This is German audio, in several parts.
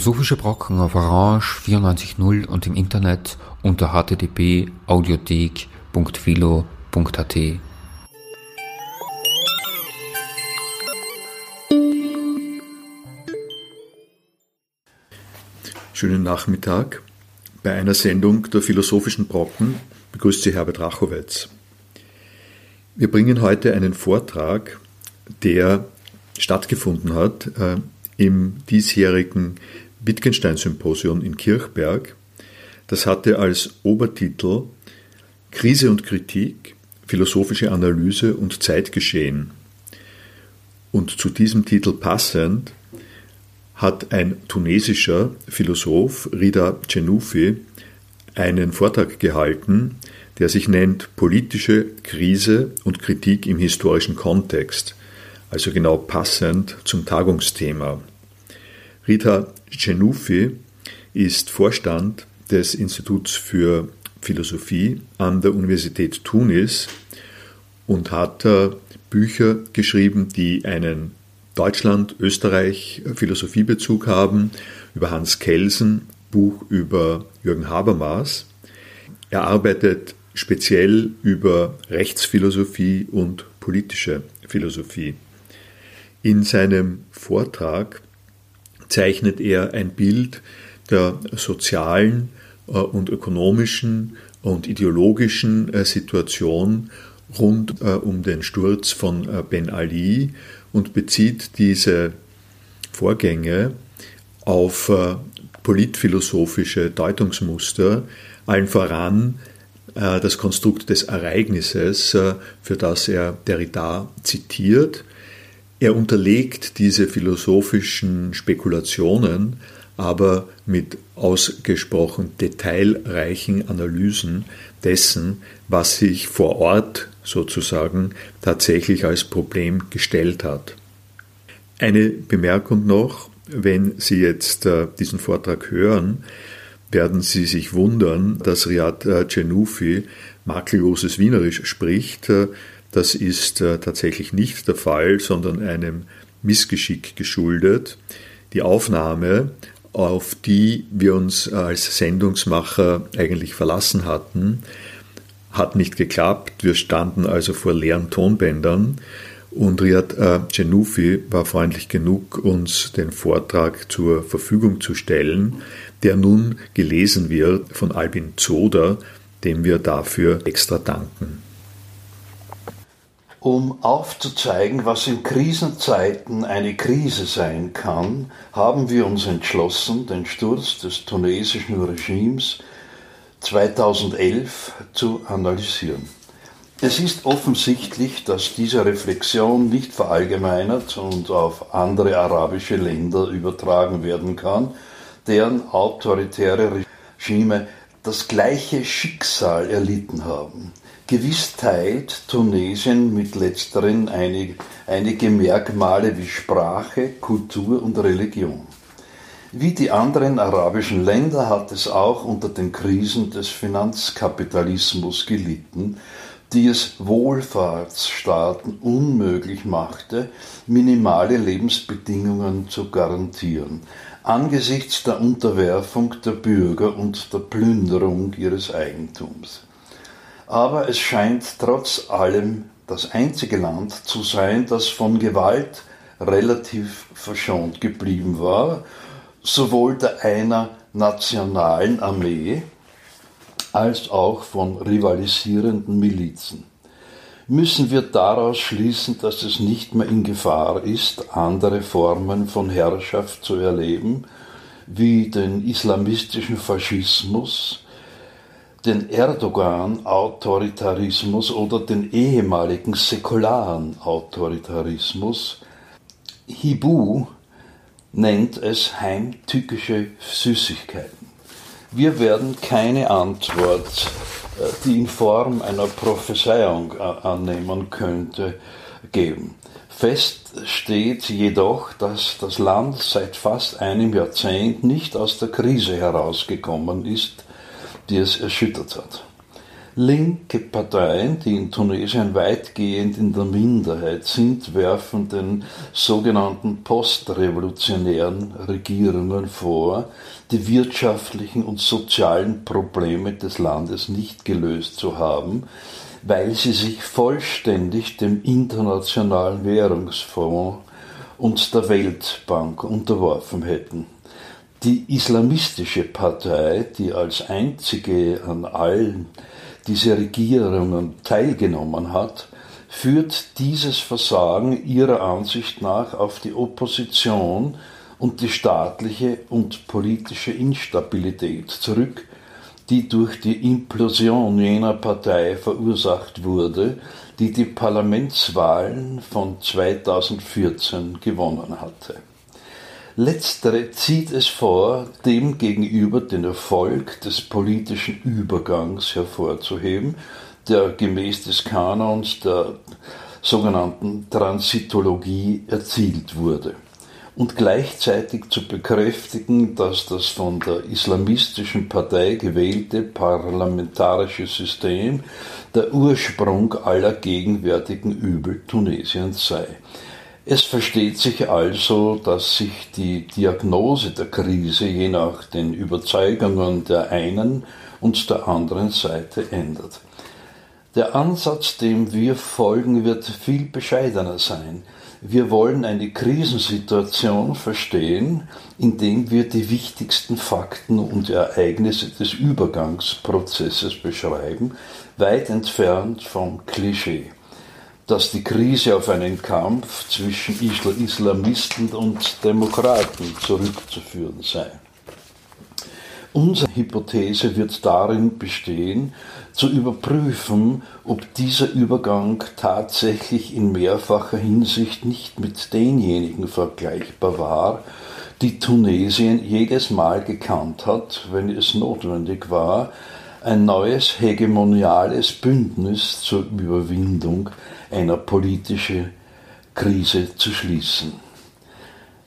Philosophische Brocken auf Orange 94.0 und im Internet unter http://audiothek.philo.at. Schönen Nachmittag. Bei einer Sendung der Philosophischen Brocken begrüßt Sie Herbert Rachowitz. Wir bringen heute einen Vortrag, der stattgefunden hat äh, im diesjährigen Wittgenstein-Symposium in Kirchberg. Das hatte als Obertitel Krise und Kritik, philosophische Analyse und Zeitgeschehen. Und zu diesem Titel passend hat ein tunesischer Philosoph, Rida Cenoufi, einen Vortrag gehalten, der sich nennt Politische Krise und Kritik im historischen Kontext, also genau passend zum Tagungsthema. Rita Cenufi ist Vorstand des Instituts für Philosophie an der Universität Tunis und hat äh, Bücher geschrieben, die einen Deutschland-Österreich-Philosophiebezug haben, über Hans Kelsen, Buch über Jürgen Habermas. Er arbeitet speziell über Rechtsphilosophie und politische Philosophie. In seinem Vortrag zeichnet er ein Bild der sozialen äh, und ökonomischen und ideologischen äh, Situation rund äh, um den Sturz von Ben Ali und bezieht diese Vorgänge auf politphilosophische Deutungsmuster, allen voran das Konstrukt des Ereignisses, für das er Derrida zitiert, er unterlegt diese philosophischen Spekulationen aber mit ausgesprochen detailreichen Analysen dessen, was sich vor Ort sozusagen tatsächlich als Problem gestellt hat. Eine Bemerkung noch, wenn Sie jetzt äh, diesen Vortrag hören, werden Sie sich wundern, dass Riyad äh, Cenufi makelloses Wienerisch spricht. Äh, das ist äh, tatsächlich nicht der Fall, sondern einem Missgeschick geschuldet. Die Aufnahme, auf die wir uns als Sendungsmacher eigentlich verlassen hatten, hat nicht geklappt. Wir standen also vor leeren Tonbändern und Riyad äh, war freundlich genug, uns den Vortrag zur Verfügung zu stellen, der nun gelesen wird von Albin Zoder, dem wir dafür extra danken um aufzuzeigen, was in Krisenzeiten eine Krise sein kann, haben wir uns entschlossen, den Sturz des tunesischen Regimes 2011 zu analysieren. Es ist offensichtlich, dass diese Reflexion nicht verallgemeinert und auf andere arabische Länder übertragen werden kann, deren autoritäre Regime das gleiche Schicksal erlitten haben. Gewiss teilt Tunesien mit letzteren einige, einige Merkmale wie Sprache, Kultur und Religion. Wie die anderen arabischen Länder hat es auch unter den Krisen des Finanzkapitalismus gelitten, die es Wohlfahrtsstaaten unmöglich machte, minimale Lebensbedingungen zu garantieren, angesichts der Unterwerfung der Bürger und der Plünderung ihres Eigentums aber es scheint trotz allem das einzige Land zu sein, das von Gewalt relativ verschont geblieben war, sowohl der einer nationalen Armee als auch von rivalisierenden Milizen. Müssen wir daraus schließen, dass es nicht mehr in Gefahr ist, andere Formen von Herrschaft zu erleben, wie den islamistischen Faschismus, den Erdogan-Autoritarismus oder den ehemaligen säkularen Autoritarismus. Hibu nennt es heimtückische Süßigkeiten. Wir werden keine Antwort, die in Form einer Prophezeiung äh, annehmen könnte, geben. Fest steht jedoch, dass das Land seit fast einem Jahrzehnt nicht aus der Krise herausgekommen ist, die es erschüttert hat. Linke Parteien, die in Tunesien weitgehend in der Minderheit sind, werfen den sogenannten postrevolutionären Regierungen vor, die wirtschaftlichen und sozialen Probleme des Landes nicht gelöst zu haben, weil sie sich vollständig dem Internationalen Währungsfonds und der Weltbank unterworfen hätten. Die islamistische Partei, die als einzige an allen diese Regierungen teilgenommen hat, führt dieses Versagen ihrer Ansicht nach auf die Opposition und die staatliche und politische Instabilität zurück, die durch die Implosion jener Partei verursacht wurde, die die Parlamentswahlen von 2014 gewonnen hatte. Letztere zieht es vor, dem gegenüber den Erfolg des politischen Übergangs hervorzuheben, der gemäß des Kanons der sogenannten Transitologie erzielt wurde und gleichzeitig zu bekräftigen, dass das von der islamistischen Partei gewählte parlamentarische System der Ursprung aller gegenwärtigen Übel Tunesiens sei. Es versteht sich also, dass sich die Diagnose der Krise je nach den Überzeugungen der einen und der anderen Seite ändert. Der Ansatz, dem wir folgen, wird viel bescheidener sein. Wir wollen eine Krisensituation verstehen, indem wir die wichtigsten Fakten und Ereignisse des Übergangsprozesses beschreiben, weit entfernt vom Klischee, dass die Krise auf einen Kampf zwischen Islamisten und Demokraten zurückzuführen sei. Unsere Hypothese wird darin bestehen, zu überprüfen, ob dieser Übergang tatsächlich in mehrfacher Hinsicht nicht mit denjenigen vergleichbar war, die Tunesien jedes Mal gekannt hat, wenn es notwendig war, ein neues hegemoniales Bündnis zur Überwindung einer politischen Krise zu schließen.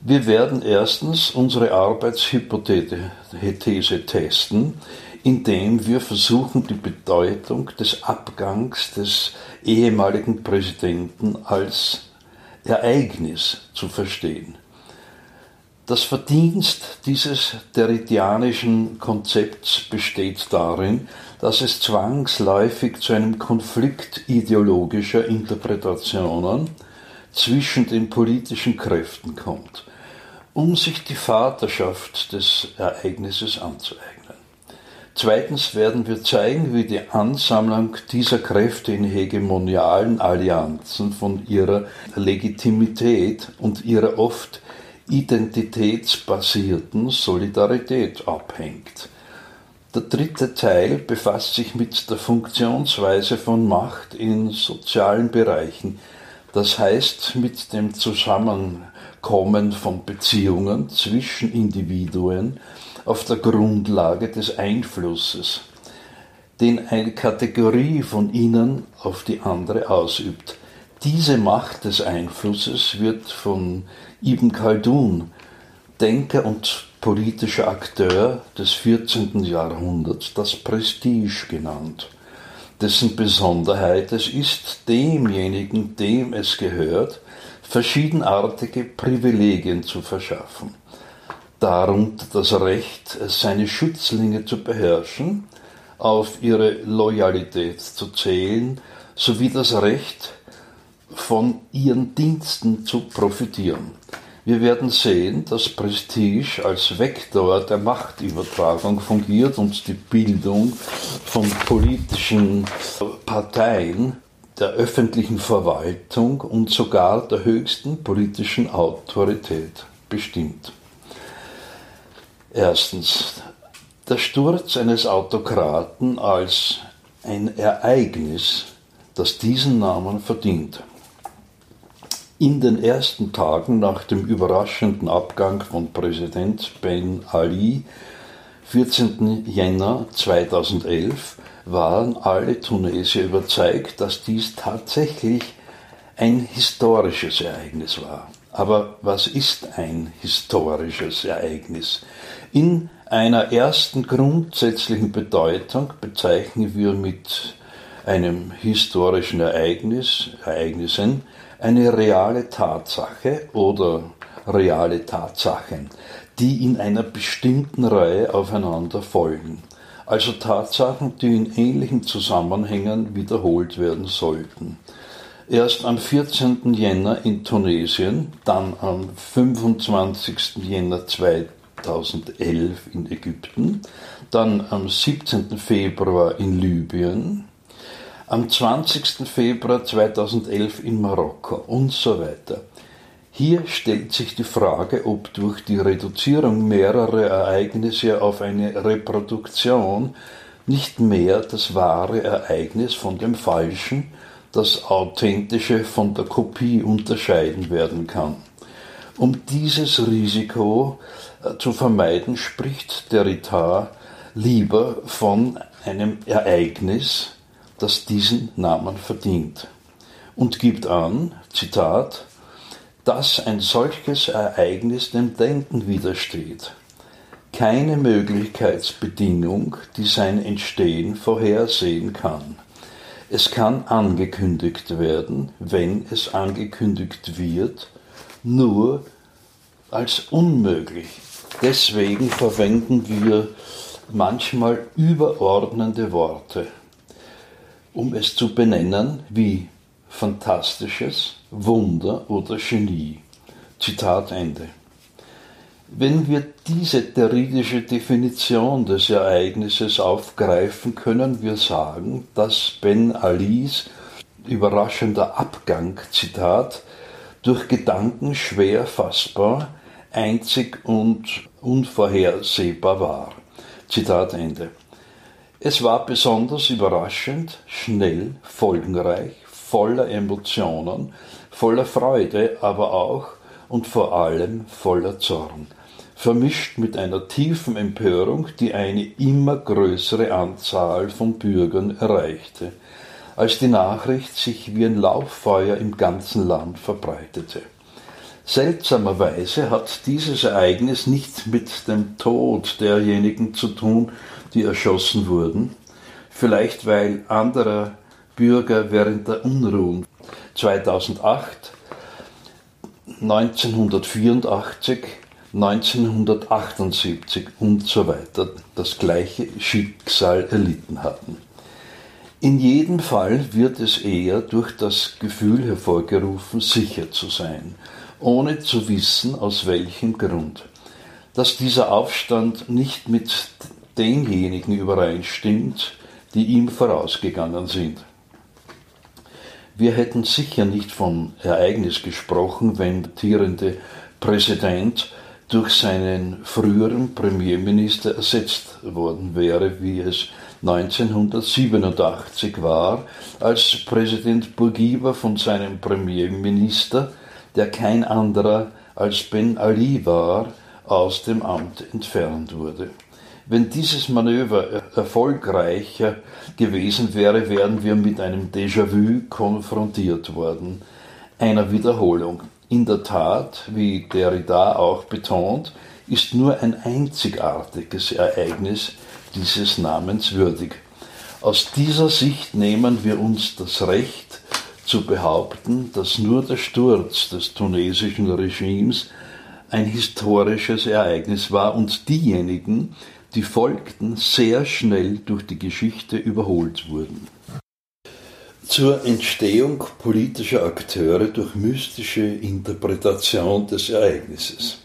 Wir werden erstens unsere Arbeitshypothese testen, indem wir versuchen, die Bedeutung des Abgangs des ehemaligen Präsidenten als Ereignis zu verstehen. Das Verdienst dieses derridianischen Konzepts besteht darin, dass es zwangsläufig zu einem Konflikt ideologischer Interpretationen zwischen den politischen Kräften kommt um sich die Vaterschaft des Ereignisses anzueignen. Zweitens werden wir zeigen, wie die Ansammlung dieser Kräfte in hegemonialen Allianzen von ihrer Legitimität und ihrer oft identitätsbasierten Solidarität abhängt. Der dritte Teil befasst sich mit der Funktionsweise von Macht in sozialen Bereichen, das heißt mit dem Zusammenhang Kommen von Beziehungen zwischen Individuen auf der Grundlage des Einflusses, den eine Kategorie von ihnen auf die andere ausübt. Diese Macht des Einflusses wird von Ibn Khaldun, Denker und politischer Akteur des 14. Jahrhunderts, das Prestige genannt dessen Besonderheit es ist, demjenigen, dem es gehört, verschiedenartige Privilegien zu verschaffen, darunter das Recht, seine Schützlinge zu beherrschen, auf ihre Loyalität zu zählen, sowie das Recht, von ihren Diensten zu profitieren. Wir werden sehen, dass Prestige als Vektor der Machtübertragung fungiert und die Bildung von politischen Parteien der öffentlichen Verwaltung und sogar der höchsten politischen Autorität bestimmt. Erstens, der Sturz eines Autokraten als ein Ereignis, das diesen Namen verdient. In den ersten Tagen nach dem überraschenden Abgang von Präsident Ben Ali, 14. Jänner 2011, waren alle Tunesier überzeugt, dass dies tatsächlich ein historisches Ereignis war. Aber was ist ein historisches Ereignis? In einer ersten grundsätzlichen Bedeutung bezeichnen wir mit einem historischen Ereignis, Ereignissen, eine reale Tatsache oder reale Tatsachen, die in einer bestimmten Reihe aufeinander folgen. Also Tatsachen, die in ähnlichen Zusammenhängen wiederholt werden sollten. Erst am 14. Jänner in Tunesien, dann am 25. Jänner 2011 in Ägypten, dann am 17. Februar in Libyen, am 20. Februar 2011 in Marokko und so weiter. Hier stellt sich die Frage, ob durch die Reduzierung mehrerer Ereignisse auf eine Reproduktion nicht mehr das wahre Ereignis von dem falschen, das authentische von der Kopie unterscheiden werden kann. Um dieses Risiko äh, zu vermeiden, spricht Derrida lieber von einem Ereignis, das diesen Namen verdient und gibt an, Zitat, dass ein solches Ereignis dem Denken widersteht. Keine Möglichkeitsbedingung, die sein Entstehen vorhersehen kann. Es kann angekündigt werden, wenn es angekündigt wird, nur als unmöglich. Deswegen verwenden wir manchmal überordnende Worte um es zu benennen wie Fantastisches, Wunder oder Genie. Zitat Ende. Wenn wir diese theoretische Definition des Ereignisses aufgreifen, können wir sagen, dass Ben Alis überraschender Abgang, Zitat, durch Gedanken schwer fassbar, einzig und unvorhersehbar war. Zitat Ende. Es war besonders überraschend, schnell, folgenreich, voller Emotionen, voller Freude, aber auch und vor allem voller Zorn, vermischt mit einer tiefen Empörung, die eine immer größere Anzahl von Bürgern erreichte, als die Nachricht sich wie ein Lauffeuer im ganzen Land verbreitete. Seltsamerweise hat dieses Ereignis nichts mit dem Tod derjenigen zu tun, die erschossen wurden, vielleicht weil andere Bürger während der Unruhen 2008, 1984, 1978 und so weiter das gleiche Schicksal erlitten hatten. In jedem Fall wird es eher durch das Gefühl hervorgerufen, sicher zu sein, ohne zu wissen, aus welchem Grund. Dass dieser Aufstand nicht mit denjenigen übereinstimmt, die ihm vorausgegangen sind. Wir hätten sicher nicht vom Ereignis gesprochen, wenn der tierende Präsident durch seinen früheren Premierminister ersetzt worden wäre, wie es 1987 war, als Präsident Bourguiba von seinem Premierminister, der kein anderer als Ben Ali war, aus dem Amt entfernt wurde. Wenn dieses Manöver erfolgreicher gewesen wäre, wären wir mit einem Déjà-vu konfrontiert worden, einer Wiederholung. In der Tat, wie Derrida auch betont, ist nur ein einzigartiges Ereignis dieses Namens würdig. Aus dieser Sicht nehmen wir uns das Recht zu behaupten, dass nur der Sturz des tunesischen Regimes ein historisches Ereignis war und diejenigen, die folgten, sehr schnell durch die Geschichte überholt wurden. Zur Entstehung politischer Akteure durch mystische Interpretation des Ereignisses.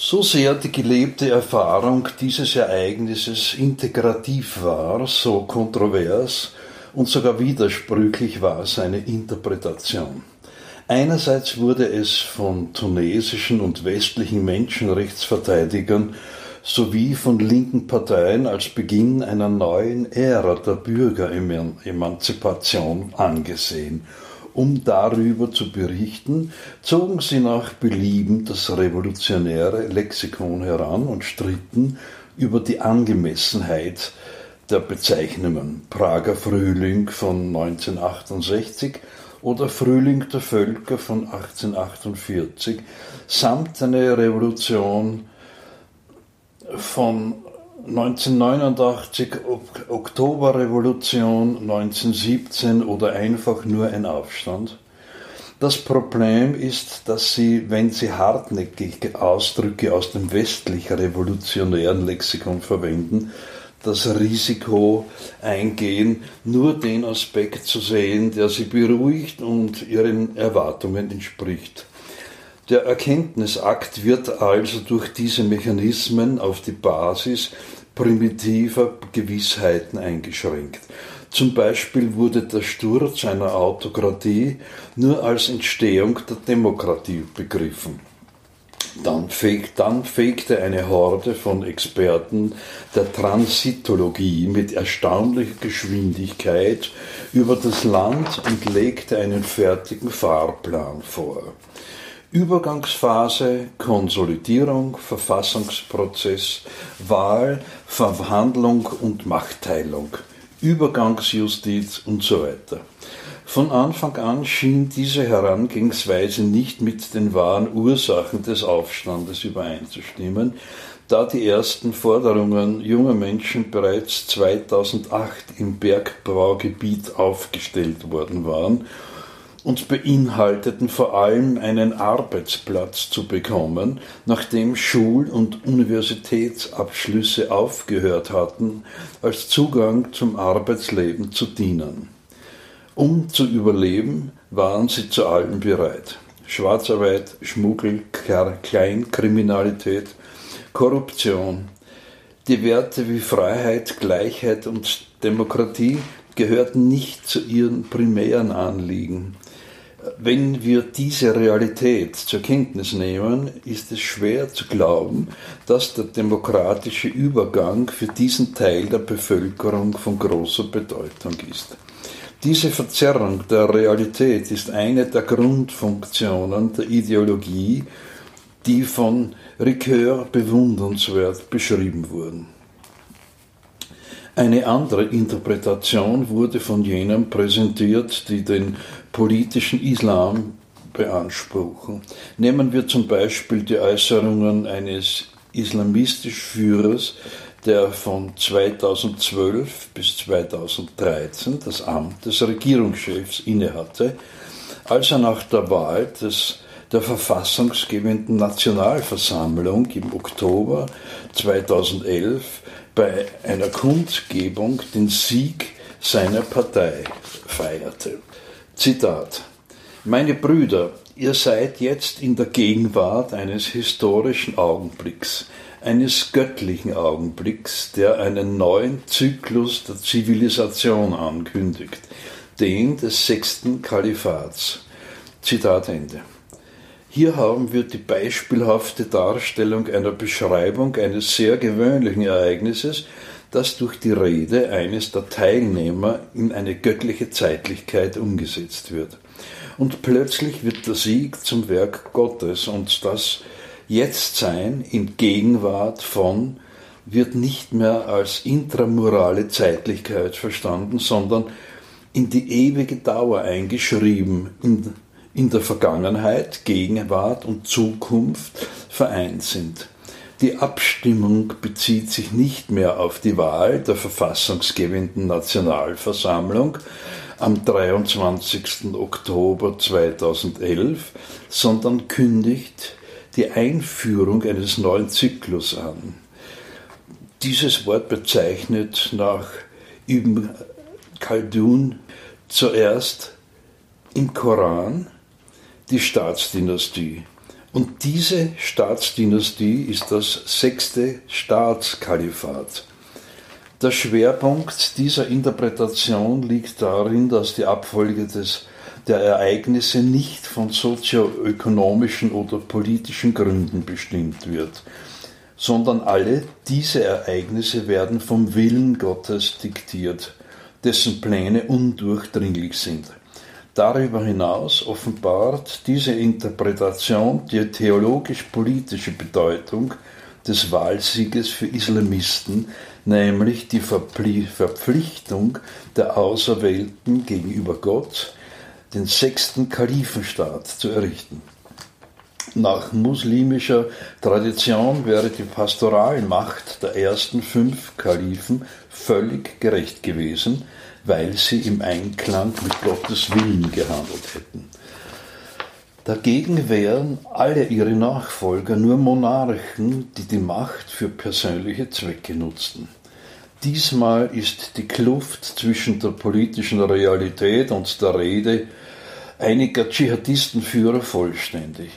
So sehr die gelebte Erfahrung dieses Ereignisses integrativ war, so kontrovers und sogar widersprüchlich war seine Interpretation. Einerseits wurde es von tunesischen und westlichen Menschenrechtsverteidigern sowie von linken Parteien als Beginn einer neuen Ära der Bürgeremanzipation angesehen. Um darüber zu berichten, zogen sie nach Belieben das revolutionäre Lexikon heran und stritten über die Angemessenheit der Bezeichnungen. Prager Frühling von 1968 oder Frühling der Völker von 1848 samt eine Revolution von 1989 Oktoberrevolution 1917 oder einfach nur ein Aufstand. Das Problem ist, dass sie, wenn sie hartnäckig Ausdrücke aus dem westlich revolutionären Lexikon verwenden, das Risiko eingehen, nur den Aspekt zu sehen, der sie beruhigt und ihren Erwartungen entspricht. Der Erkenntnisakt wird also durch diese Mechanismen auf die Basis primitiver Gewissheiten eingeschränkt. Zum Beispiel wurde der Sturz einer Autokratie nur als Entstehung der Demokratie begriffen. Dann, feg, dann fegte eine Horde von Experten der Transitologie mit erstaunlicher Geschwindigkeit über das Land und legte einen fertigen Fahrplan vor. Übergangsphase, Konsolidierung, Verfassungsprozess, Wahl, Verhandlung und Machtteilung, Übergangsjustiz und so weiter. Von Anfang an schien diese Herangehensweise nicht mit den wahren Ursachen des Aufstandes übereinzustimmen, da die ersten Forderungen junger Menschen bereits 2008 im Bergbaugebiet aufgestellt worden waren und beinhalteten vor allem einen Arbeitsplatz zu bekommen, nachdem Schul- und Universitätsabschlüsse aufgehört hatten, als Zugang zum Arbeitsleben zu dienen. Um zu überleben, waren sie zu allem bereit. Schwarzarbeit, Schmuggel, Kleinkriminalität, Korruption. Die Werte wie Freiheit, Gleichheit und Demokratie gehörten nicht zu ihren primären Anliegen. Wenn wir diese Realität zur Kenntnis nehmen, ist es schwer zu glauben, dass der demokratische Übergang für diesen Teil der Bevölkerung von großer Bedeutung ist. Diese Verzerrung der Realität ist eine der Grundfunktionen der Ideologie, die von Ricoeur bewundernswert beschrieben wurden. Eine andere Interpretation wurde von jenen präsentiert, die den politischen Islam beanspruchen. Nehmen wir zum Beispiel die Äußerungen eines islamistischen Führers, der von 2012 bis 2013 das Amt des Regierungschefs innehatte, als er nach der Wahl des, der verfassungsgebenden Nationalversammlung im Oktober 2011 bei einer Kundgebung den Sieg seiner Partei feierte. Zitat Meine Brüder, ihr seid jetzt in der Gegenwart eines historischen Augenblicks eines göttlichen Augenblicks, der einen neuen Zyklus der Zivilisation ankündigt, den des sechsten Kalifats. Zitat Ende. Hier haben wir die beispielhafte Darstellung einer Beschreibung eines sehr gewöhnlichen Ereignisses, das durch die Rede eines der Teilnehmer in eine göttliche Zeitlichkeit umgesetzt wird. Und plötzlich wird der Sieg zum Werk Gottes und das Jetztsein in Gegenwart von wird nicht mehr als intramorale Zeitlichkeit verstanden, sondern in die ewige Dauer eingeschrieben, in, in der Vergangenheit, Gegenwart und Zukunft vereint sind. Die Abstimmung bezieht sich nicht mehr auf die Wahl der verfassungsgebenden Nationalversammlung am 23. Oktober 2011, sondern kündigt die Einführung eines neuen Zyklus an. Dieses Wort bezeichnet nach Ibn Khaldun zuerst im Koran die Staatsdynastie. Und diese Staatsdynastie ist das sechste Staatskalifat. Der Schwerpunkt dieser Interpretation liegt darin, dass die Abfolge des der Ereignisse nicht von sozioökonomischen oder politischen Gründen bestimmt wird, sondern alle diese Ereignisse werden vom Willen Gottes diktiert, dessen Pläne undurchdringlich sind. Darüber hinaus offenbart diese Interpretation die theologisch-politische Bedeutung des Wahlsieges für Islamisten, nämlich die Verpflichtung der Auserwählten gegenüber Gott, den sechsten Kalifenstaat zu errichten. Nach muslimischer Tradition wäre die Pastoralmacht der ersten fünf Kalifen völlig gerecht gewesen, weil sie im Einklang mit Gottes Willen gehandelt hätten. Dagegen wären alle ihre Nachfolger nur Monarchen, die die Macht für persönliche Zwecke nutzten. Diesmal ist die Kluft zwischen der politischen Realität und der Rede einiger Dschihadistenführer vollständig.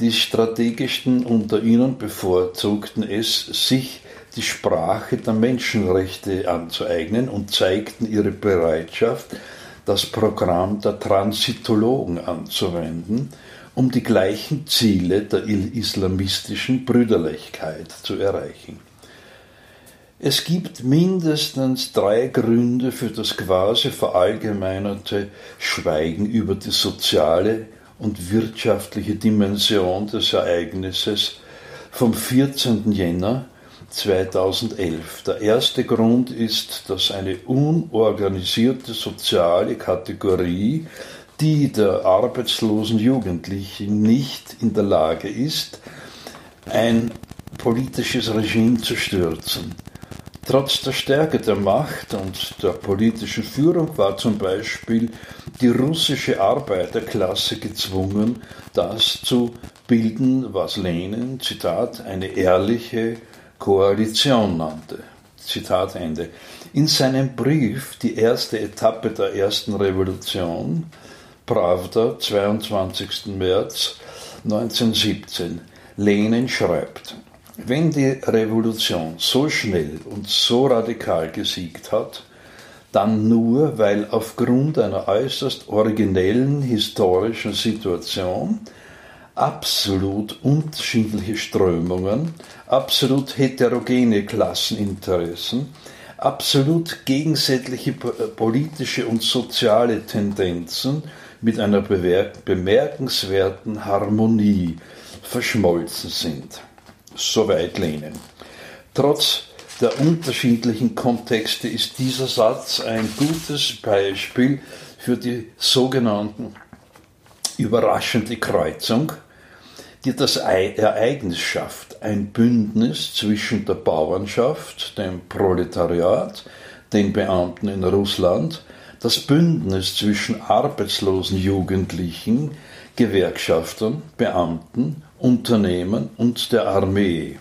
Die strategischsten unter ihnen bevorzugten es, sich die Sprache der Menschenrechte anzueignen und zeigten ihre Bereitschaft, das Programm der Transitologen anzuwenden, um die gleichen Ziele der islamistischen Brüderlichkeit zu erreichen. Es gibt mindestens drei Gründe für das quasi verallgemeinerte Schweigen über die soziale und wirtschaftliche Dimension des Ereignisses vom 14. Jänner 2011. Der erste Grund ist, dass eine unorganisierte soziale Kategorie, die der arbeitslosen Jugendlichen nicht in der Lage ist, ein politisches Regime zu stürzen. Trotz der Stärke der Macht und der politischen Führung war zum Beispiel die russische Arbeiterklasse gezwungen, das zu bilden, was Lenin, Zitat, eine ehrliche Koalition nannte. Zitat Ende. In seinem Brief Die erste Etappe der ersten Revolution, Pravda, 22. März 1917, Lenin schreibt, wenn die Revolution so schnell und so radikal gesiegt hat, dann nur, weil aufgrund einer äußerst originellen historischen Situation absolut unterschiedliche Strömungen, absolut heterogene Klasseninteressen, absolut gegensätzliche politische und soziale Tendenzen mit einer bemerkenswerten Harmonie verschmolzen sind. Soweit Lenin. Trotz der unterschiedlichen Kontexte ist dieser Satz ein gutes Beispiel für die sogenannten überraschende Kreuzung die das Ereignis schafft, ein Bündnis zwischen der Bauernschaft, dem Proletariat, den Beamten in Russland, das Bündnis zwischen arbeitslosen Jugendlichen, Gewerkschaftern, Beamten, Unternehmen und der Armee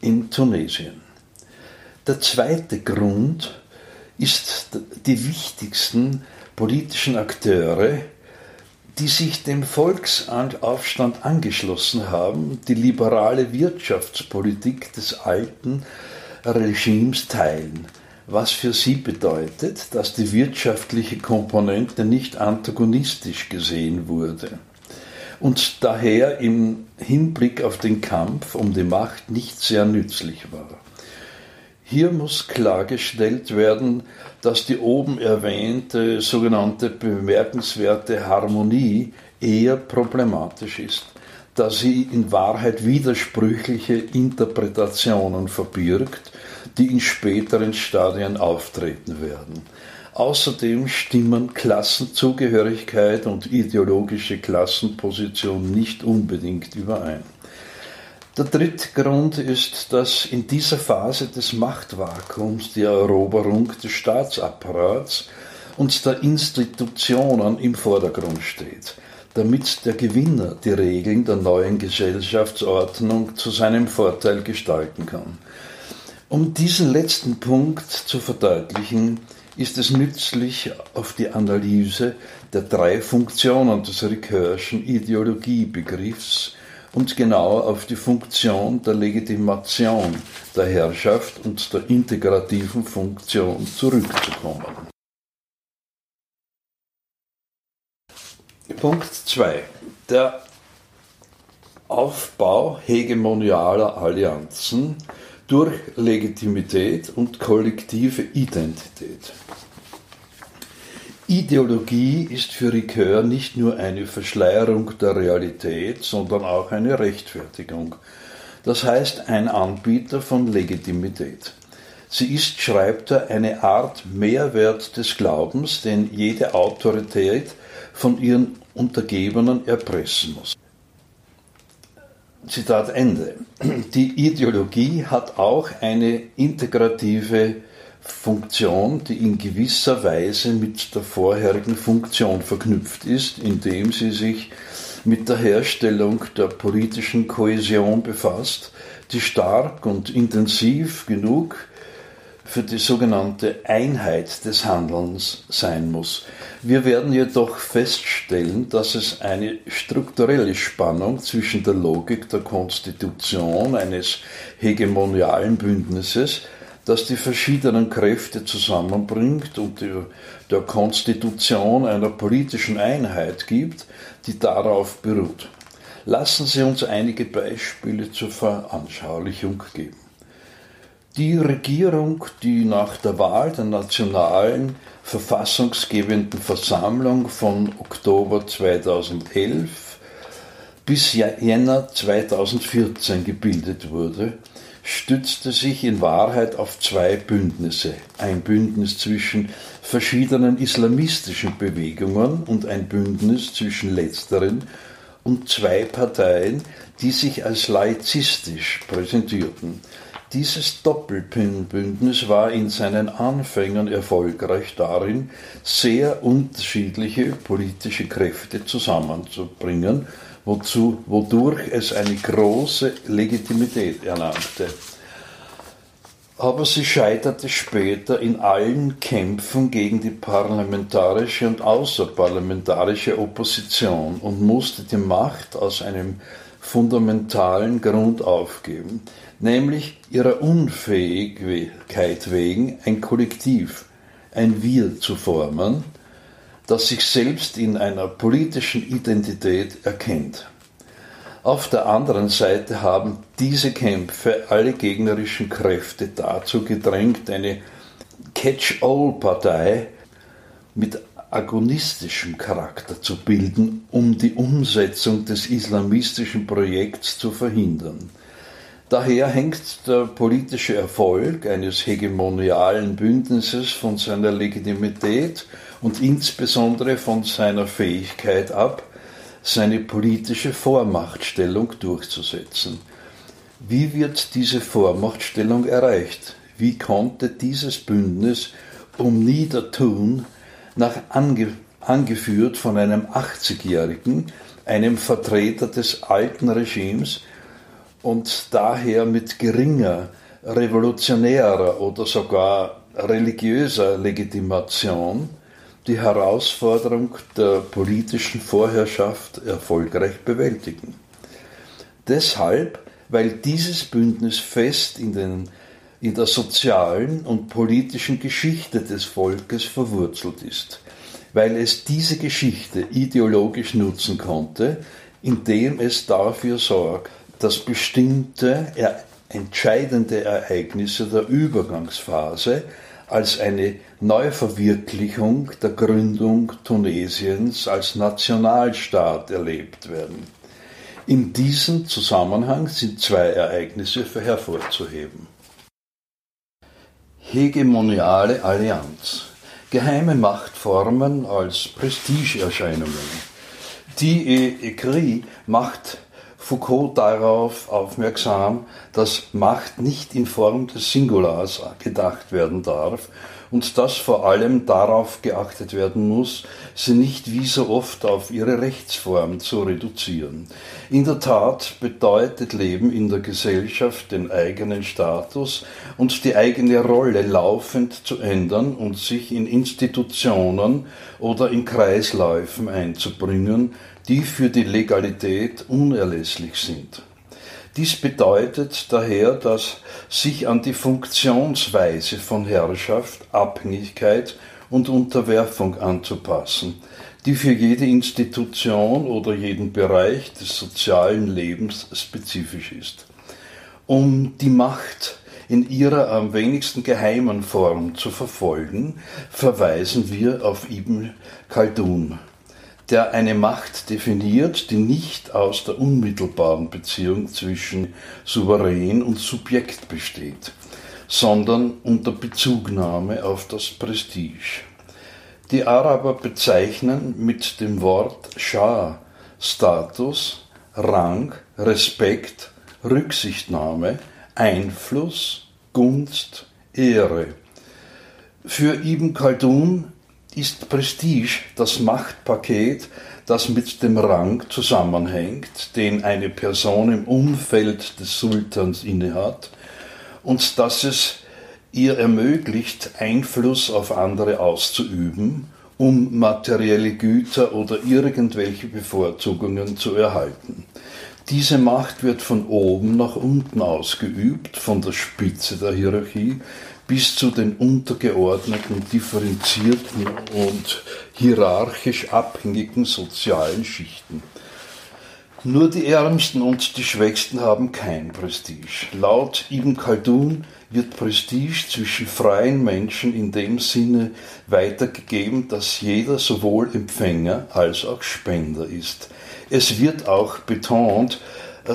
in Tunesien. Der zweite Grund ist die wichtigsten politischen Akteure die sich dem Volksaufstand angeschlossen haben, die liberale Wirtschaftspolitik des alten Regimes teilen, was für sie bedeutet, dass die wirtschaftliche Komponente nicht antagonistisch gesehen wurde und daher im Hinblick auf den Kampf um die Macht nicht sehr nützlich war. Hier muss klargestellt werden, dass die oben erwähnte sogenannte bemerkenswerte Harmonie eher problematisch ist, da sie in Wahrheit widersprüchliche Interpretationen verbirgt, die in späteren Stadien auftreten werden. Außerdem stimmen Klassenzugehörigkeit und ideologische Klassenposition nicht unbedingt überein. Der dritte Grund ist, dass in dieser Phase des Machtvakuums die Eroberung des Staatsapparats und der Institutionen im Vordergrund steht, damit der Gewinner die Regeln der neuen Gesellschaftsordnung zu seinem Vorteil gestalten kann. Um diesen letzten Punkt zu verdeutlichen, ist es nützlich, auf die Analyse der drei Funktionen des Recursion Ideologiebegriffs und genauer auf die Funktion der Legitimation der Herrschaft und der integrativen Funktion zurückzukommen. Punkt 2. Der Aufbau hegemonialer Allianzen durch Legitimität und kollektive Identität. Ideologie ist für Ricoeur nicht nur eine Verschleierung der Realität, sondern auch eine Rechtfertigung. Das heißt ein Anbieter von Legitimität. Sie ist, schreibt er, eine Art Mehrwert des Glaubens, den jede Autorität von ihren Untergebenen erpressen muss. Zitat Ende. Die Ideologie hat auch eine integrative Funktion, die in gewisser Weise mit der vorherigen Funktion verknüpft ist, indem sie sich mit der Herstellung der politischen Kohäsion befasst, die stark und intensiv genug für die sogenannte Einheit des Handelns sein muss. Wir werden jedoch feststellen, dass es eine strukturelle Spannung zwischen der Logik der Konstitution eines hegemonialen Bündnisses, das die verschiedenen Kräfte zusammenbringt und der Konstitution einer politischen Einheit gibt, die darauf beruht. Lassen Sie uns einige Beispiele zur Veranschaulichung geben. Die Regierung, die nach der Wahl der nationalen verfassungsgebenden Versammlung von Oktober 2011 bis Jänner 2014 gebildet wurde, stützte sich in Wahrheit auf zwei Bündnisse. Ein Bündnis zwischen verschiedenen islamistischen Bewegungen und ein Bündnis zwischen letzteren und zwei Parteien, die sich als laizistisch präsentierten. Dieses Doppelbündnis war in seinen Anfängen erfolgreich darin, sehr unterschiedliche politische Kräfte zusammenzubringen wozu, wodurch es eine große Legitimität erlangte. Aber sie scheiterte später in allen Kämpfen gegen die parlamentarische und außerparlamentarische Opposition und musste die Macht aus einem fundamentalen Grund aufgeben, nämlich ihrer Unfähigkeit wegen ein Kollektiv, ein Wir zu formen, das sich selbst in einer politischen Identität erkennt. Auf der anderen Seite haben diese Kämpfe alle gegnerischen Kräfte dazu gedrängt, eine Catch-all-Partei mit agonistischem Charakter zu bilden, um die Umsetzung des islamistischen Projekts zu verhindern. Daher hängt der politische Erfolg eines hegemonialen Bündnisses von seiner Legitimität und insbesondere von seiner Fähigkeit ab, seine politische Vormachtstellung durchzusetzen. Wie wird diese Vormachtstellung erreicht? Wie konnte dieses Bündnis um Niedertun nach ange, angeführt von einem 80-Jährigen, einem Vertreter des alten Regimes und daher mit geringer revolutionärer oder sogar religiöser Legitimation die Herausforderung der politischen Vorherrschaft erfolgreich bewältigen. Deshalb, weil dieses Bündnis fest in, den, in der sozialen und politischen Geschichte des Volkes verwurzelt ist, weil es diese Geschichte ideologisch nutzen konnte, indem es dafür sorgt, dass bestimmte entscheidende Ereignisse der Übergangsphase als eine Neuverwirklichung der Gründung Tunesiens als Nationalstaat erlebt werden. In diesem Zusammenhang sind zwei Ereignisse hervorzuheben. Hegemoniale Allianz. Geheime Machtformen als Prestigeerscheinungen. Die Écrit macht Foucault darauf aufmerksam, dass Macht nicht in Form des Singulars gedacht werden darf und dass vor allem darauf geachtet werden muss, sie nicht wie so oft auf ihre Rechtsform zu reduzieren. In der Tat bedeutet Leben in der Gesellschaft den eigenen Status und die eigene Rolle laufend zu ändern und sich in Institutionen oder in Kreisläufen einzubringen, die für die Legalität unerlässlich sind. Dies bedeutet daher, dass sich an die Funktionsweise von Herrschaft, Abhängigkeit und Unterwerfung anzupassen, die für jede Institution oder jeden Bereich des sozialen Lebens spezifisch ist. Um die Macht in ihrer am wenigsten geheimen Form zu verfolgen, verweisen wir auf Ibn Khaldun der eine Macht definiert, die nicht aus der unmittelbaren Beziehung zwischen Souverän und Subjekt besteht, sondern unter Bezugnahme auf das Prestige. Die Araber bezeichnen mit dem Wort Shah Status, Rang, Respekt, Rücksichtnahme, Einfluss, Gunst, Ehre. Für Ibn Khaldun ist Prestige das Machtpaket, das mit dem Rang zusammenhängt, den eine Person im Umfeld des Sultans innehat und dass es ihr ermöglicht, Einfluss auf andere auszuüben, um materielle Güter oder irgendwelche Bevorzugungen zu erhalten. Diese Macht wird von oben nach unten ausgeübt, von der Spitze der Hierarchie bis zu den untergeordneten, differenzierten und hierarchisch abhängigen sozialen Schichten. Nur die Ärmsten und die Schwächsten haben kein Prestige. Laut Ibn Khaldun wird Prestige zwischen freien Menschen in dem Sinne weitergegeben, dass jeder sowohl Empfänger als auch Spender ist. Es wird auch betont,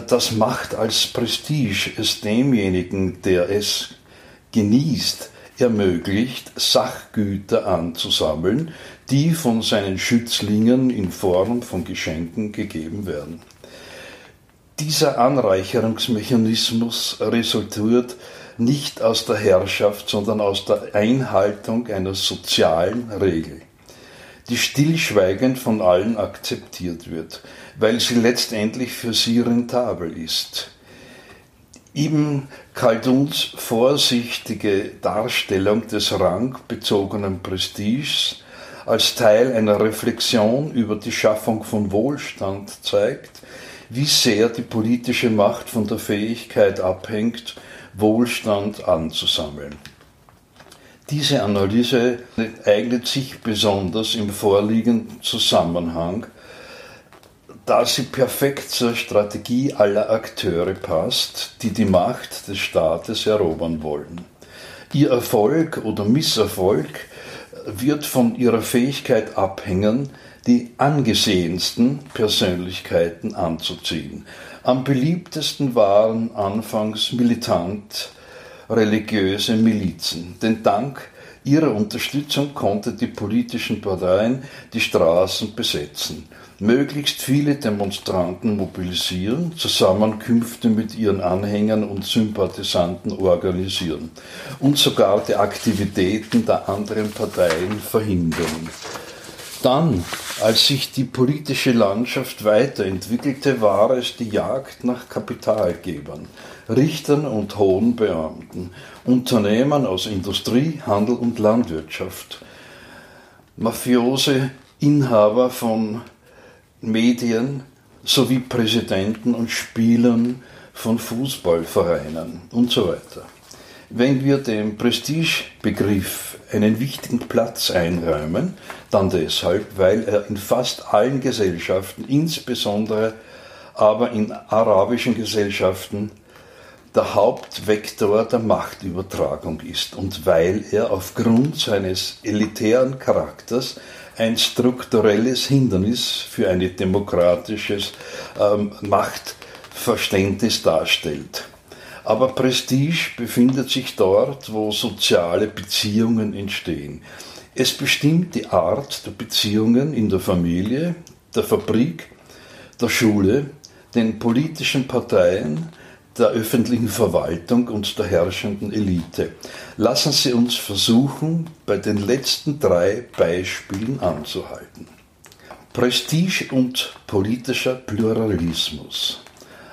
dass Macht als Prestige es demjenigen, der es genießt, ermöglicht, Sachgüter anzusammeln, die von seinen Schützlingen in Form von Geschenken gegeben werden. Dieser Anreicherungsmechanismus resultiert nicht aus der Herrschaft, sondern aus der Einhaltung einer sozialen Regel, die stillschweigend von allen akzeptiert wird, weil sie letztendlich für sie rentabel ist. Ibn Khalduns vorsichtige Darstellung des rangbezogenen Prestiges als Teil einer Reflexion über die Schaffung von Wohlstand zeigt, wie sehr die politische Macht von der Fähigkeit abhängt, Wohlstand anzusammeln. Diese Analyse eignet sich besonders im vorliegenden Zusammenhang, da sie perfekt zur Strategie aller Akteure passt, die die Macht des Staates erobern wollen. Ihr Erfolg oder Misserfolg wird von ihrer Fähigkeit abhängen, die angesehensten Persönlichkeiten anzuziehen. Am beliebtesten waren anfangs militant religiöse Milizen, denn dank ihrer Unterstützung konnten die politischen Parteien die Straßen besetzen, möglichst viele Demonstranten mobilisieren, Zusammenkünfte mit ihren Anhängern und Sympathisanten organisieren und sogar die Aktivitäten der anderen Parteien verhindern. Dann, als sich die politische Landschaft weiterentwickelte, war es die Jagd nach Kapitalgebern, Richtern und hohen Beamten, Unternehmern aus Industrie, Handel und Landwirtschaft, mafiose Inhaber von Medien sowie Präsidenten und Spielern von Fußballvereinen und so weiter. Wenn wir dem Prestigebegriff einen wichtigen Platz einräumen, dann deshalb, weil er in fast allen Gesellschaften, insbesondere aber in arabischen Gesellschaften, der Hauptvektor der Machtübertragung ist und weil er aufgrund seines elitären Charakters ein strukturelles Hindernis für ein demokratisches ähm, Machtverständnis darstellt. Aber Prestige befindet sich dort, wo soziale Beziehungen entstehen. Es bestimmt die Art der Beziehungen in der Familie, der Fabrik, der Schule, den politischen Parteien, der öffentlichen Verwaltung und der herrschenden Elite. Lassen Sie uns versuchen, bei den letzten drei Beispielen anzuhalten. Prestige und politischer Pluralismus.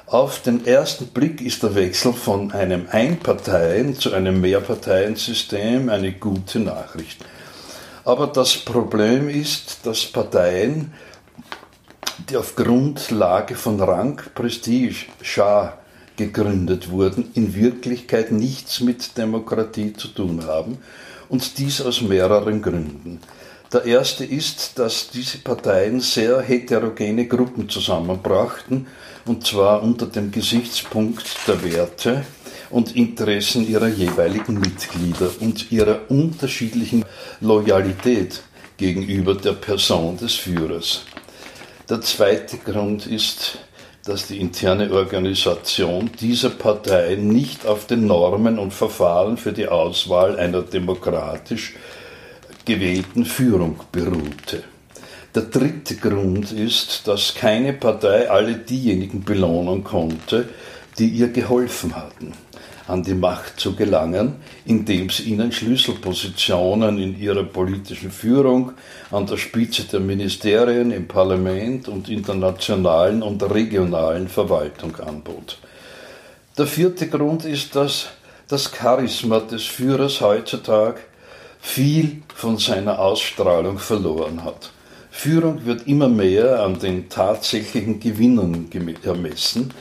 Auf den ersten Blick ist der Wechsel von einem Einparteien- zu einem Mehrparteiensystem eine gute Nachricht. Aber das Problem ist, dass Parteien, die auf Grundlage von Rang, Prestige, Schar gegründet wurden, in Wirklichkeit nichts mit Demokratie zu tun haben und dies aus mehreren Gründen. Der erste ist, dass diese Parteien sehr heterogene Gruppen zusammenbrachten, und zwar unter dem Gesichtspunkt der Werte und Interessen ihrer jeweiligen Mitglieder und ihrer unterschiedlichen Loyalität gegenüber der Person des Führers. Der zweite Grund ist, dass die interne Organisation dieser Parteien nicht auf den Normen und Verfahren für die Auswahl einer demokratisch gewählten Führung beruhte. Der dritte Grund ist, dass keine Partei alle diejenigen belohnen konnte, die ihr geholfen hatten, an die Macht zu gelangen, indem sie ihnen Schlüsselpositionen in ihrer politischen Führung, an der Spitze der Ministerien, im Parlament und internationalen und regionalen Verwaltung anbot. Der vierte Grund ist, dass das Charisma des Führers heutzutage viel von seiner Ausstrahlung verloren hat. Führung wird immer mehr an den tatsächlichen Gewinnen ermessen,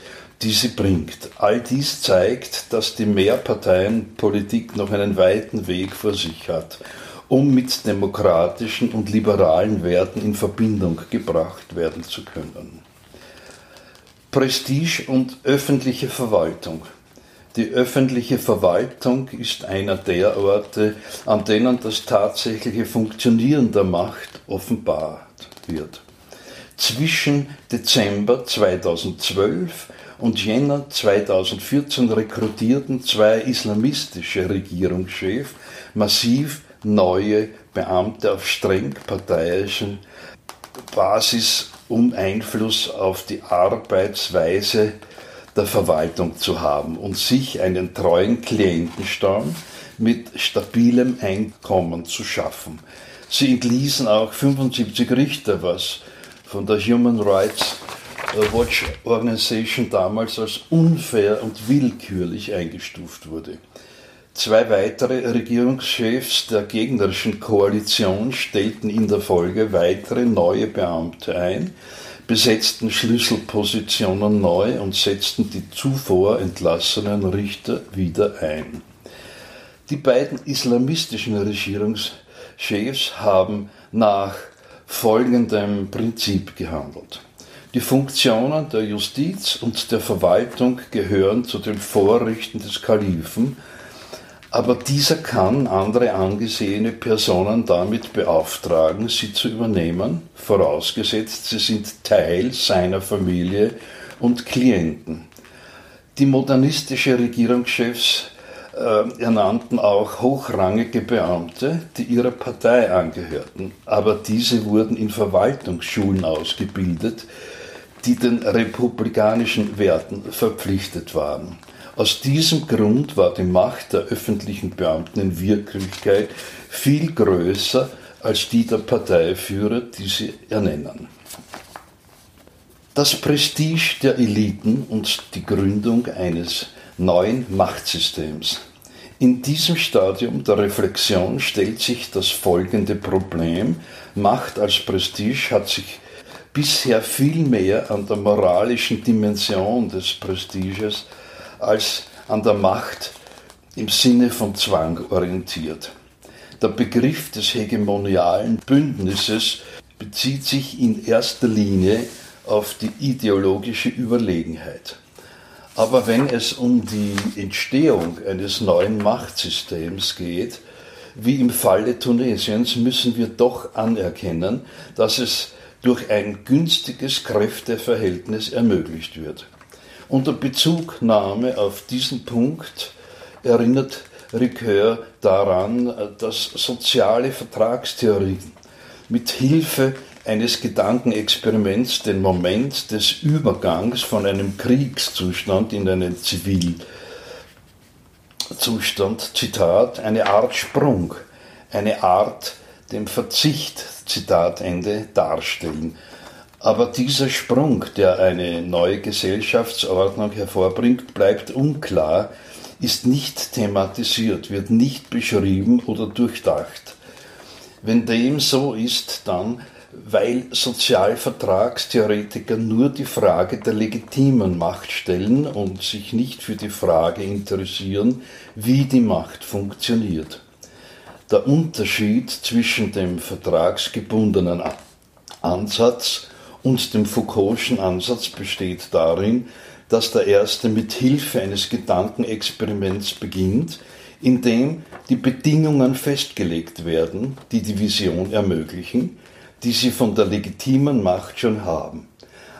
die sie bringt. All dies zeigt, dass die Mehrparteienpolitik noch einen weiten Weg vor sich hat, um mit demokratischen und liberalen Werten in Verbindung gebracht werden zu können. Prestige und öffentliche Verwaltung. Die öffentliche Verwaltung ist einer der Orte, an denen das tatsächliche Funktionieren der Macht offenbart wird. Zwischen Dezember 2012 und Jänner 2014 rekrutierten zwei islamistische Regierungschefs massiv neue Beamte auf streng parteiischen Basis, um Einfluss auf die Arbeitsweise der Verwaltung zu haben und sich einen treuen Klientenstamm mit stabilem Einkommen zu schaffen. Sie entließen auch 75 Richter, was von der Human Rights Watch Organization damals als unfair und willkürlich eingestuft wurde. Zwei weitere Regierungschefs der gegnerischen Koalition stellten in der Folge weitere neue Beamte ein, besetzten Schlüsselpositionen neu und setzten die zuvor entlassenen Richter wieder ein. Die beiden islamistischen Regierungschefs haben nach folgendem Prinzip gehandelt. Die Funktionen der Justiz und der Verwaltung gehören zu den Vorrichten des Kalifen, aber dieser kann andere angesehene Personen damit beauftragen, sie zu übernehmen, vorausgesetzt sie sind Teil seiner Familie und Klienten. Die modernistische Regierungschefs äh, ernannten auch hochrangige Beamte, die ihrer Partei angehörten, aber diese wurden in Verwaltungsschulen ausgebildet, die den republikanischen Werten verpflichtet waren. Aus diesem Grund war die Macht der öffentlichen Beamten in Wirklichkeit viel größer als die der Parteiführer, die sie ernennen. Das Prestige der Eliten und die Gründung eines neuen Machtsystems. In diesem Stadium der Reflexion stellt sich das folgende Problem. Macht als Prestige hat sich bisher viel mehr an der moralischen Dimension des Prestiges als an der Macht im Sinne von Zwang orientiert. Der Begriff des hegemonialen Bündnisses bezieht sich in erster Linie auf die ideologische Überlegenheit. Aber wenn es um die Entstehung eines neuen Machtsystems geht, wie im Falle Tunesiens, müssen wir doch anerkennen, dass es durch ein günstiges Kräfteverhältnis ermöglicht wird. Unter Bezugnahme auf diesen Punkt erinnert Ricoeur daran, dass soziale Vertragstheorien mit Hilfe eines Gedankenexperiments den Moment des Übergangs von einem Kriegszustand in einen Zivilzustand, Zitat, eine Art Sprung, eine Art dem Verzicht, Zitat Ende, darstellen. Aber dieser Sprung, der eine neue Gesellschaftsordnung hervorbringt, bleibt unklar, ist nicht thematisiert, wird nicht beschrieben oder durchdacht. Wenn dem so ist, dann weil Sozialvertragstheoretiker nur die Frage der legitimen Macht stellen und sich nicht für die Frage interessieren, wie die Macht funktioniert. Der Unterschied zwischen dem vertragsgebundenen Ansatz und dem Foucault'schen Ansatz besteht darin, dass der erste mit Hilfe eines Gedankenexperiments beginnt, in dem die Bedingungen festgelegt werden, die die Vision ermöglichen, die sie von der legitimen Macht schon haben.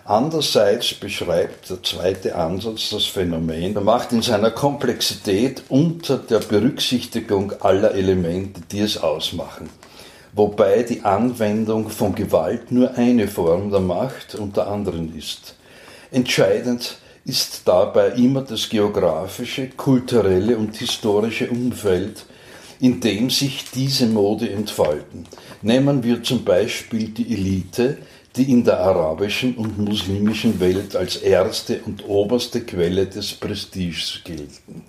Andererseits beschreibt der zweite Ansatz das Phänomen der Macht in seiner Komplexität unter der Berücksichtigung aller Elemente, die es ausmachen. wobei die Anwendung von Gewalt nur eine Form der Macht unter anderen ist. Entscheidend ist dabei immer das geografische, kulturelle und historische Umfeld, in dem sich diese Mode entfalten. Nehmen wir zum Beispiel die Elite, die in der arabischen und muslimischen Welt als erste und oberste Quelle des Prestiges gelten.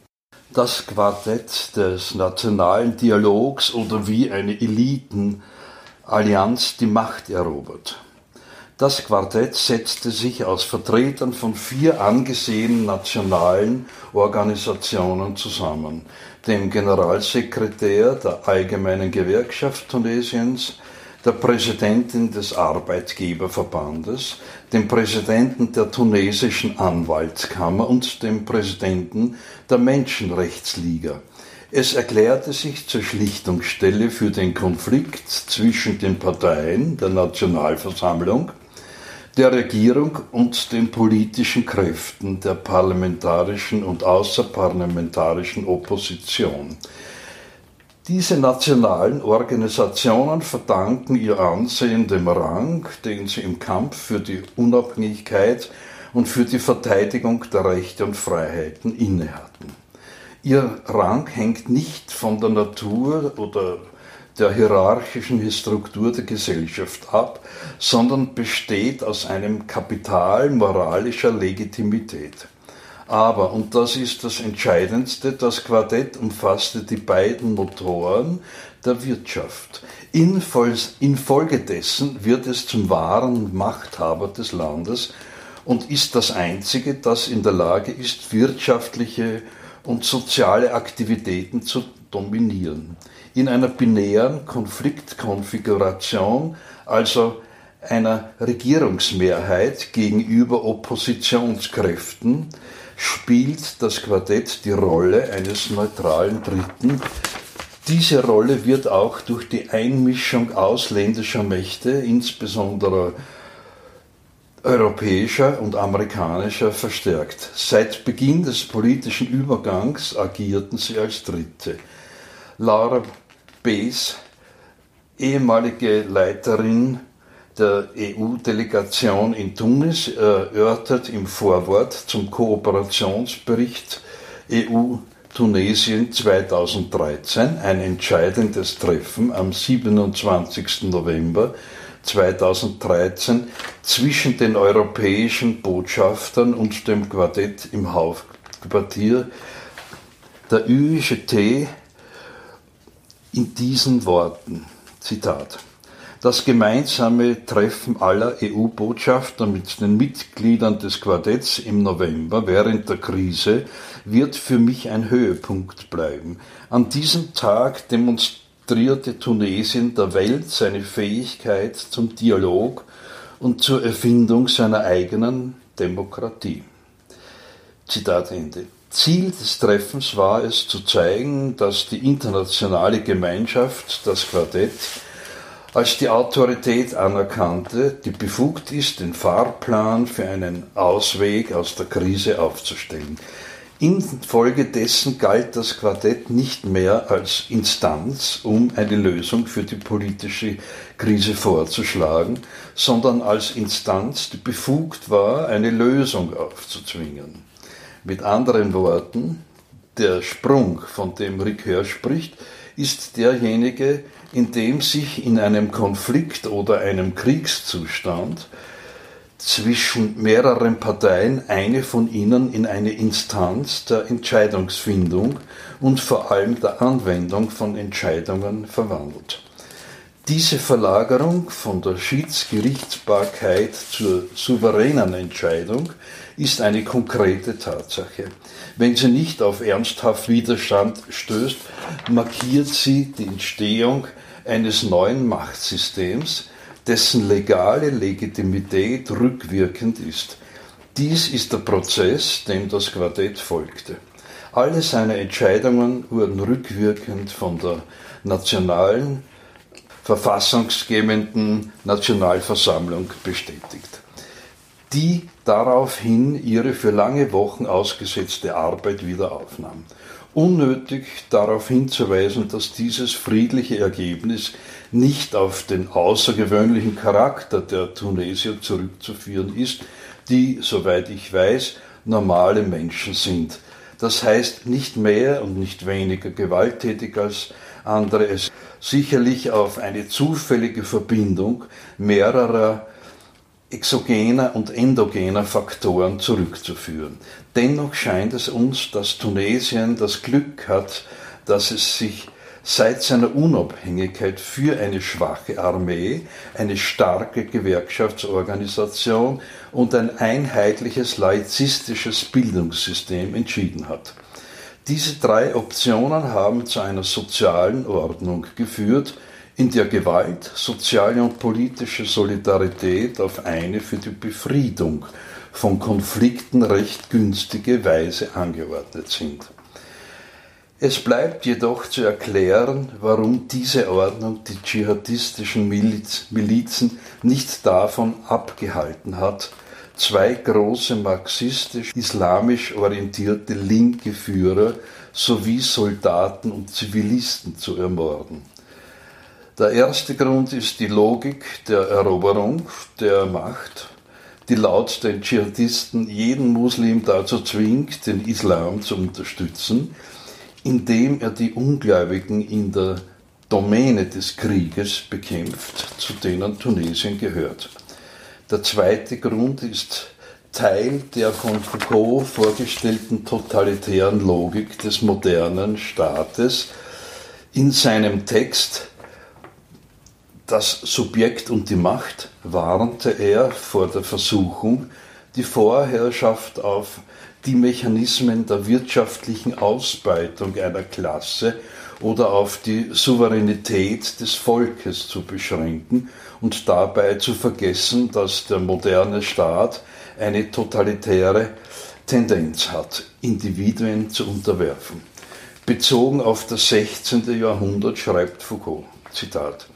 Das Quartett des nationalen Dialogs oder wie eine Elitenallianz die Macht erobert. Das Quartett setzte sich aus Vertretern von vier angesehenen nationalen Organisationen zusammen, dem Generalsekretär der Allgemeinen Gewerkschaft Tunesiens, der Präsidentin des Arbeitgeberverbandes, dem Präsidenten der tunesischen Anwaltskammer und dem Präsidenten der Menschenrechtsliga. Es erklärte sich zur Schlichtungsstelle für den Konflikt zwischen den Parteien der Nationalversammlung, der Regierung und den politischen Kräften der parlamentarischen und außerparlamentarischen Opposition. Diese nationalen Organisationen verdanken ihr Ansehen dem Rang, den sie im Kampf für die Unabhängigkeit und für die Verteidigung der Rechte und Freiheiten innehatten. Ihr Rang hängt nicht von der Natur oder der hierarchischen Struktur der Gesellschaft ab, sondern besteht aus einem Kapital moralischer Legitimität. Aber, und das ist das Entscheidendste, das Quartett umfasste die beiden Motoren der Wirtschaft. Infolgedessen wird es zum wahren Machthaber des Landes und ist das einzige, das in der Lage ist, wirtschaftliche und soziale Aktivitäten zu dominieren. In einer binären Konfliktkonfiguration, also einer Regierungsmehrheit gegenüber Oppositionskräften, spielt das Quartett die Rolle eines neutralen Dritten. Diese Rolle wird auch durch die Einmischung ausländischer Mächte, insbesondere europäischer und amerikanischer, verstärkt. Seit Beginn des politischen Übergangs agierten sie als Dritte. Laura Bees, ehemalige Leiterin der EU-Delegation in Tunis erörtert im Vorwort zum Kooperationsbericht EU-Tunesien 2013 ein entscheidendes Treffen am 27. November 2013 zwischen den europäischen Botschaftern und dem Quartett im Hauptquartier der UGT in diesen Worten. Zitat das gemeinsame Treffen aller EU-Botschafter mit den Mitgliedern des Quartetts im November während der Krise wird für mich ein Höhepunkt bleiben. An diesem Tag demonstrierte Tunesien der Welt seine Fähigkeit zum Dialog und zur Erfindung seiner eigenen Demokratie. Zitat Ende. Ziel des Treffens war es zu zeigen, dass die internationale Gemeinschaft das Quartett als die Autorität anerkannte, die befugt ist, den Fahrplan für einen Ausweg aus der Krise aufzustellen. Infolgedessen galt das Quartett nicht mehr als Instanz, um eine Lösung für die politische Krise vorzuschlagen, sondern als Instanz, die befugt war, eine Lösung aufzuzwingen. Mit anderen Worten, der Sprung, von dem Rick Hör spricht, ist derjenige, in dem sich in einem Konflikt oder einem Kriegszustand zwischen mehreren Parteien eine von ihnen in eine Instanz der Entscheidungsfindung und vor allem der Anwendung von Entscheidungen verwandelt. Diese Verlagerung von der Schiedsgerichtsbarkeit zur souveränen Entscheidung ist eine konkrete Tatsache. Wenn sie nicht auf ernsthaft Widerstand stößt, markiert sie die Entstehung eines neuen Machtsystems, dessen legale Legitimität rückwirkend ist. Dies ist der Prozess, dem das Quartett folgte. Alle seine Entscheidungen wurden rückwirkend von der nationalen, verfassungsgebenden Nationalversammlung bestätigt, die daraufhin ihre für lange Wochen ausgesetzte Arbeit wieder aufnahm. unnötig darauf hinzuweisen, dass dieses friedliche Ergebnis nicht auf den außergewöhnlichen Charakter der Tunesier zurückzuführen ist, die, soweit ich weiß, normale Menschen sind. Das heißt nicht mehr und nicht weniger gewalttätig als andere. Es sicherlich auf eine zufällige Verbindung mehrerer exogener und endogener Faktoren zurückzuführen. Dennoch scheint es uns, dass Tunesien das Glück hat, dass es sich seit seiner Unabhängigkeit für eine schwache Armee, eine starke Gewerkschaftsorganisation und ein einheitliches laizistisches Bildungssystem entschieden hat. Diese drei Optionen haben zu einer sozialen Ordnung geführt, in der Gewalt, soziale und politische Solidarität auf eine für die Befriedung von Konflikten recht günstige Weise angeordnet sind. Es bleibt jedoch zu erklären, warum diese Ordnung die dschihadistischen Milizen nicht davon abgehalten hat, zwei große marxistisch-islamisch orientierte linke Führer sowie Soldaten und Zivilisten zu ermorden. Der erste Grund ist die Logik der Eroberung der Macht, die laut den Dschihadisten jeden Muslim dazu zwingt, den Islam zu unterstützen, indem er die Ungläubigen in der Domäne des Krieges bekämpft, zu denen Tunesien gehört. Der zweite Grund ist Teil der von Foucault vorgestellten totalitären Logik des modernen Staates. In seinem Text Das Subjekt und die Macht warnte er vor der Versuchung, die Vorherrschaft auf die Mechanismen der wirtschaftlichen Ausbeutung einer Klasse oder auf die Souveränität des Volkes zu beschränken und dabei zu vergessen, dass der moderne Staat eine totalitäre Tendenz hat, Individuen zu unterwerfen. Bezogen auf das 16. Jahrhundert schreibt Foucault, Zitat,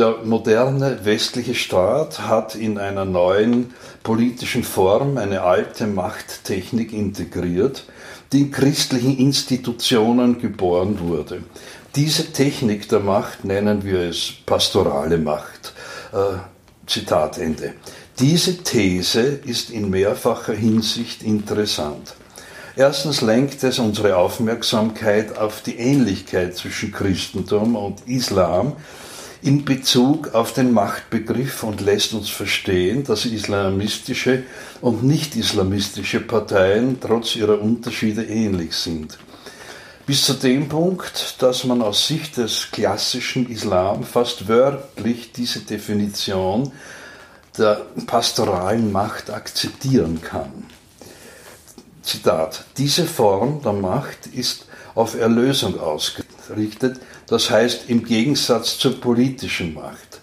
der moderne westliche Staat hat in einer neuen politischen Form eine alte Machttechnik integriert, die in christlichen Institutionen geboren wurde. Diese Technik der Macht nennen wir es pastorale Macht. Äh, Zitat Ende. Diese These ist in mehrfacher Hinsicht interessant. Erstens lenkt es unsere Aufmerksamkeit auf die Ähnlichkeit zwischen Christentum und Islam in Bezug auf den Machtbegriff und lässt uns verstehen, dass islamistische und nicht-islamistische Parteien trotz ihrer Unterschiede ähnlich sind. Bis zu dem Punkt, dass man aus Sicht des klassischen Islam fast wörtlich diese Definition der pastoralen Macht akzeptieren kann. Zitat, diese Form der Macht ist auf Erlösung ausgerichtet, das heißt im Gegensatz zur politischen Macht.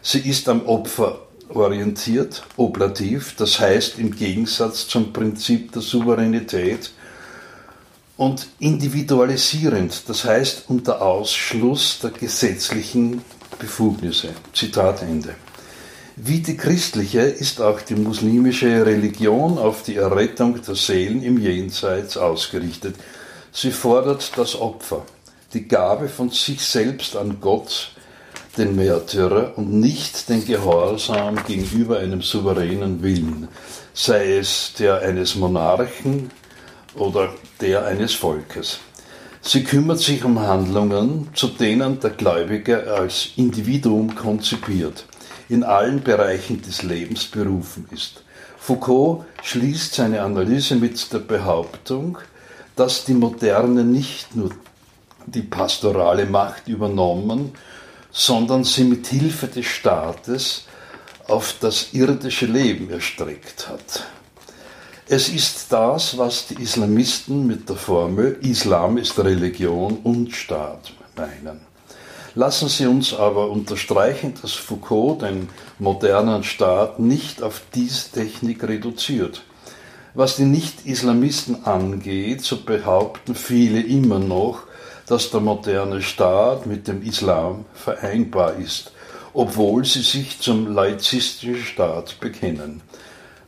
Sie ist am Opfer orientiert, oblativ, das heißt im Gegensatz zum Prinzip der Souveränität und individualisierend, das heißt unter Ausschluss der gesetzlichen Befugnisse. Zitat Ende. Wie die christliche ist auch die muslimische Religion auf die Errettung der Seelen im Jenseits ausgerichtet. Sie fordert das Opfer die Gabe von sich selbst an Gott, den Märtyrer, und nicht den Gehorsam gegenüber einem souveränen Willen, sei es der eines Monarchen oder der eines Volkes. Sie kümmert sich um Handlungen, zu denen der Gläubige als Individuum konzipiert, in allen Bereichen des Lebens berufen ist. Foucault schließt seine Analyse mit der Behauptung, dass die Moderne nicht nur die pastorale Macht übernommen, sondern sie mit Hilfe des Staates auf das irdische Leben erstreckt hat. Es ist das, was die Islamisten mit der Formel Islam ist Religion und Staat meinen. Lassen Sie uns aber unterstreichen, dass Foucault den modernen Staat nicht auf diese Technik reduziert. Was die Nicht-Islamisten angeht, so behaupten viele immer noch, dass der moderne Staat mit dem Islam vereinbar ist, obwohl sie sich zum laizistischen Staat bekennen.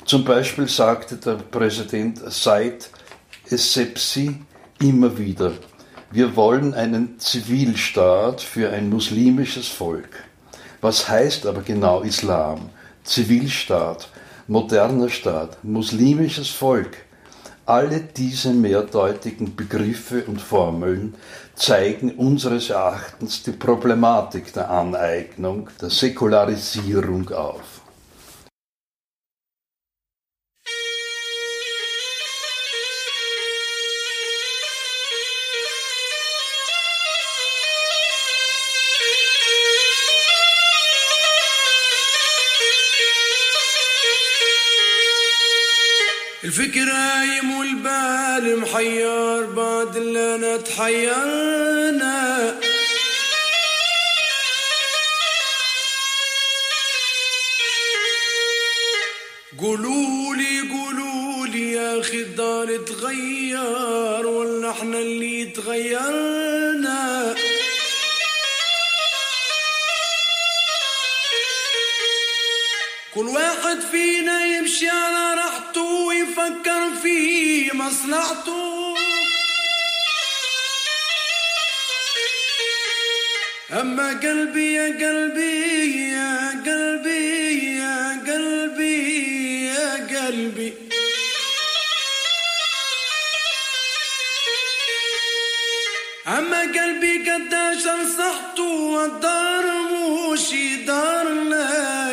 Zum Beispiel sagte der Präsident Said Essebsi immer wieder, wir wollen einen Zivilstaat für ein muslimisches Volk. Was heißt aber genau Islam? Zivilstaat, moderner Staat, muslimisches Volk. Alle diese mehrdeutigen Begriffe und Formeln zeigen unseres Erachtens die Problematik der Aneignung, der Säkularisierung auf. الفكر هايم والبال محير بعد اللي انا تحيرنا يمشي على راحته ويفكر في مصلحته أما قلبي يا قلبي يا قلبي يا قلبي يا قلبي. أما قلبي قداش نصحته والدار مش دارنا.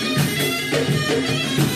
Música